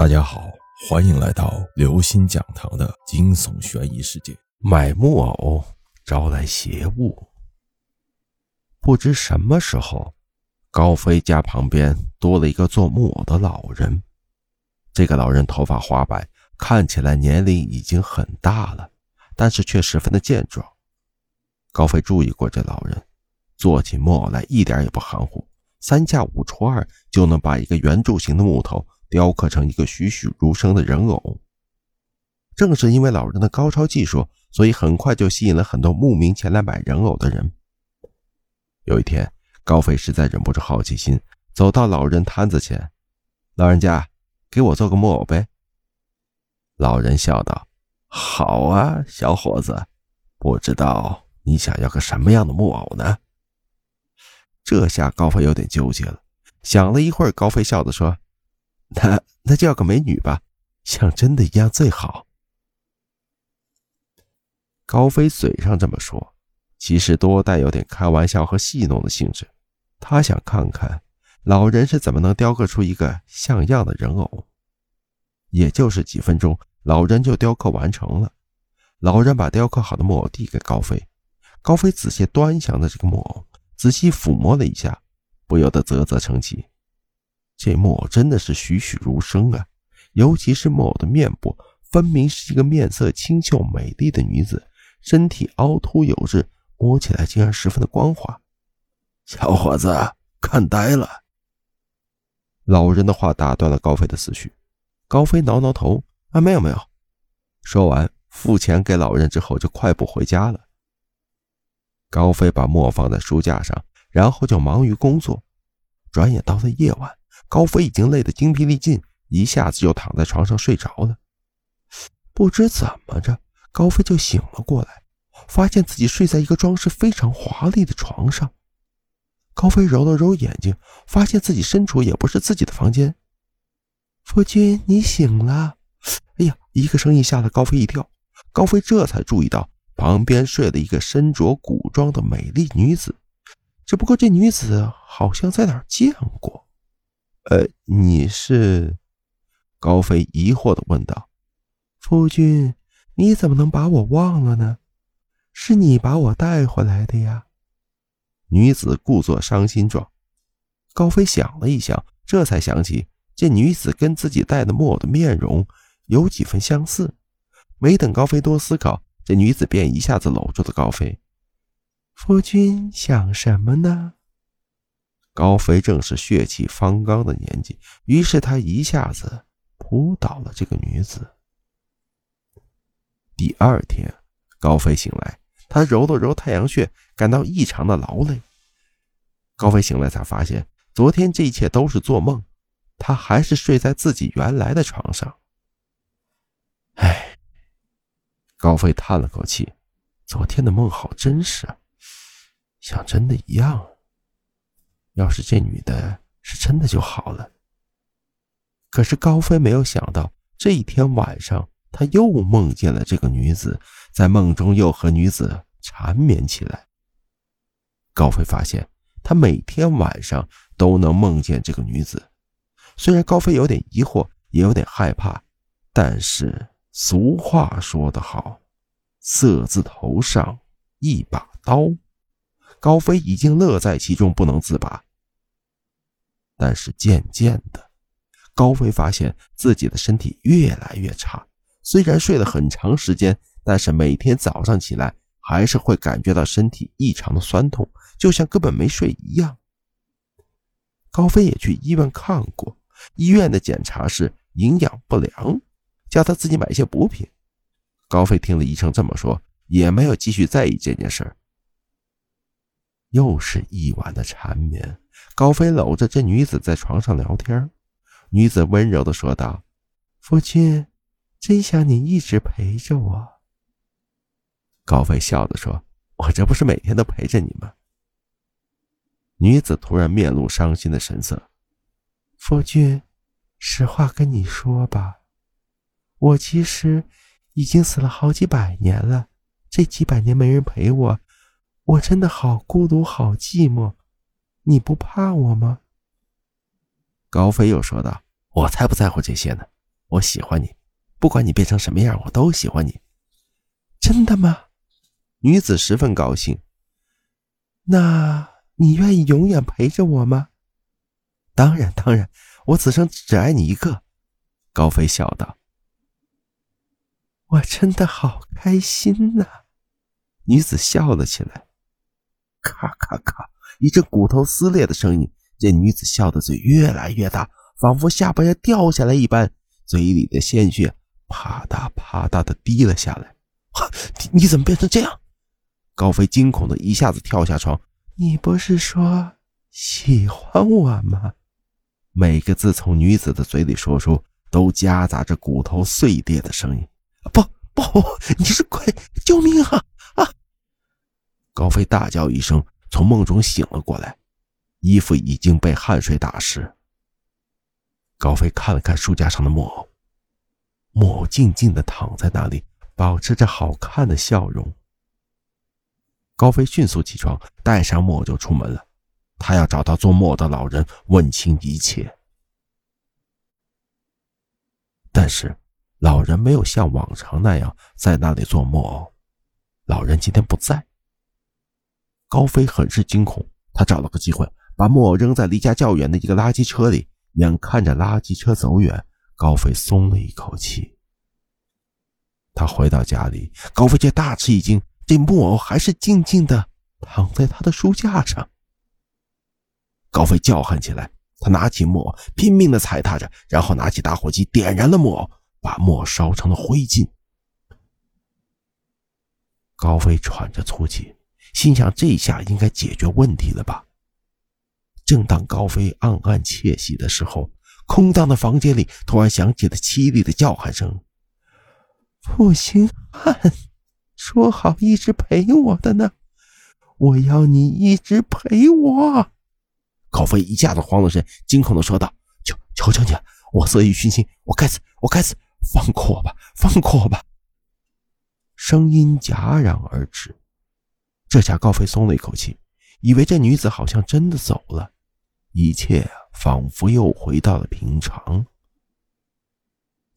大家好，欢迎来到刘星讲堂的惊悚悬疑世界。买木偶招来邪物。不知什么时候，高飞家旁边多了一个做木偶的老人。这个老人头发花白，看起来年龄已经很大了，但是却十分的健壮。高飞注意过这老人，做起木偶来一点也不含糊，三下五除二就能把一个圆柱形的木头。雕刻成一个栩栩如生的人偶。正是因为老人的高超技术，所以很快就吸引了很多慕名前来买人偶的人。有一天，高飞实在忍不住好奇心，走到老人摊子前：“老人家，给我做个木偶呗。”老人笑道：“好啊，小伙子，不知道你想要个什么样的木偶呢？”这下高飞有点纠结了，想了一会儿，高飞笑着说。那那叫个美女吧，像真的一样最好。高飞嘴上这么说，其实多带有点开玩笑和戏弄的性质。他想看看老人是怎么能雕刻出一个像样的人偶。也就是几分钟，老人就雕刻完成了。老人把雕刻好的木偶递给高飞，高飞仔细端详着这个木偶，仔细抚摸了一下，不由得啧啧称奇。这木偶真的是栩栩如生啊！尤其是木偶的面部，分明是一个面色清秀美丽的女子，身体凹凸有致，摸起来竟然十分的光滑。小伙子，看呆了！老人的话打断了高飞的思绪。高飞挠挠头：“啊，没有没有。”说完，付钱给老人之后，就快步回家了。高飞把墨放在书架上，然后就忙于工作。转眼到了夜晚。高飞已经累得精疲力尽，一下子就躺在床上睡着了。不知怎么着，高飞就醒了过来，发现自己睡在一个装饰非常华丽的床上。高飞揉了揉眼睛，发现自己身处也不是自己的房间。夫君，你醒了！哎呀，一个声音吓了高飞一跳。高飞这才注意到旁边睡了一个身着古装的美丽女子，只不过这女子好像在哪儿见过。呃，你是？高飞疑惑的问道。夫君，你怎么能把我忘了呢？是你把我带回来的呀。女子故作伤心状。高飞想了一想，这才想起这女子跟自己戴的木偶的面容有几分相似。没等高飞多思考，这女子便一下子搂住了高飞。夫君想什么呢？高飞正是血气方刚的年纪，于是他一下子扑倒了这个女子。第二天，高飞醒来，他揉了揉太阳穴，感到异常的劳累。高飞醒来才发现，昨天这一切都是做梦，他还是睡在自己原来的床上。唉，高飞叹了口气，昨天的梦好真实啊，像真的一样。要是这女的是真的就好了。可是高飞没有想到，这一天晚上他又梦见了这个女子，在梦中又和女子缠绵起来。高飞发现，他每天晚上都能梦见这个女子。虽然高飞有点疑惑，也有点害怕，但是俗话说得好，“色字头上一把刀”。高飞已经乐在其中，不能自拔。但是渐渐的，高飞发现自己的身体越来越差。虽然睡了很长时间，但是每天早上起来还是会感觉到身体异常的酸痛，就像根本没睡一样。高飞也去医院看过，医院的检查是营养不良，叫他自己买一些补品。高飞听了医生这么说，也没有继续在意这件事儿。又是一晚的缠绵，高飞搂着这女子在床上聊天。女子温柔的说道：“夫君，真想你一直陪着我。”高飞笑着说：“我这不是每天都陪着你吗？”女子突然面露伤心的神色：“夫君，实话跟你说吧，我其实已经死了好几百年了，这几百年没人陪我。”我真的好孤独，好寂寞，你不怕我吗？高飞又说道：“我才不在乎这些呢，我喜欢你，不管你变成什么样，我都喜欢你。真的吗？女子十分高兴。那你愿意永远陪着我吗？当然，当然，我此生只爱你一个。高飞笑道。我真的好开心呐！女子笑了起来。咔咔咔，一阵骨头撕裂的声音。这女子笑的嘴越来越大，仿佛下巴要掉下来一般，嘴里的鲜血啪嗒啪嗒的滴了下来。你你怎么变成这样？高飞惊恐的一下子跳下床。你不是说喜欢我吗？每个字从女子的嘴里说出，都夹杂着骨头碎裂的声音。不不，你是鬼！救命啊！高飞大叫一声，从梦中醒了过来。衣服已经被汗水打湿。高飞看了看书架上的木偶，木偶静静的躺在那里，保持着好看的笑容。高飞迅速起床，带上木偶就出门了。他要找到做木偶的老人，问清一切。但是，老人没有像往常那样在那里做木偶。老人今天不在。高飞很是惊恐，他找了个机会。把木偶扔在离家较远的一个垃圾车里，眼看着垃圾车走远，高飞松了一口气。他回到家里，高飞却大吃一惊，这木偶还是静静的躺在他的书架上。高飞叫喊起来，他拿起木偶，拼命的踩踏着，然后拿起打火机点燃了木偶，把木偶烧成了灰烬。高飞喘着粗气，心想：这下应该解决问题了吧？正当高飞暗暗窃喜的时候，空荡的房间里突然响起了凄厉的叫喊声：“负心汉，说好一直陪我的呢，我要你一直陪我。”高飞一下子慌了神，惊恐的说道：“求求求你了，我色欲熏心，我该死，我该死，放过我吧，放过我吧！”声音戛然而止，这下高飞松了一口气，以为这女子好像真的走了。一切仿佛又回到了平常。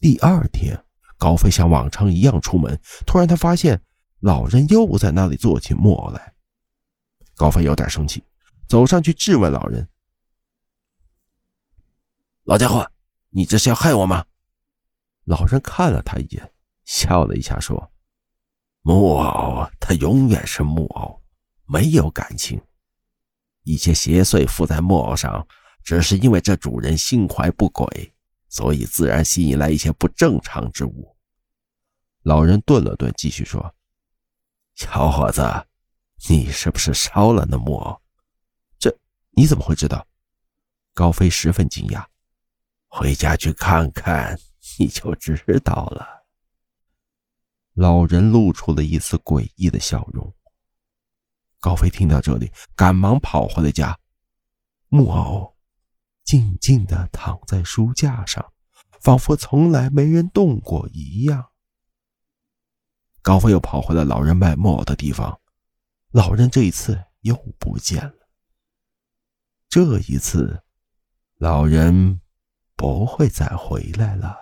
第二天，高飞像往常一样出门，突然他发现老人又在那里做起木偶来。高飞有点生气，走上去质问老人：“老家伙，你这是要害我吗？”老人看了他一眼，笑了一下，说：“木偶，它永远是木偶，没有感情。”一些邪祟附在木偶上，只是因为这主人心怀不轨，所以自然吸引来一些不正常之物。老人顿了顿，继续说：“小伙子，你是不是烧了那木偶？这你怎么会知道？”高飞十分惊讶：“回家去看看，你就知道了。”老人露出了一丝诡异的笑容。高飞听到这里，赶忙跑回了家。木偶静静地躺在书架上，仿佛从来没人动过一样。高飞又跑回了老人卖木偶的地方，老人这一次又不见了。这一次，老人不会再回来了。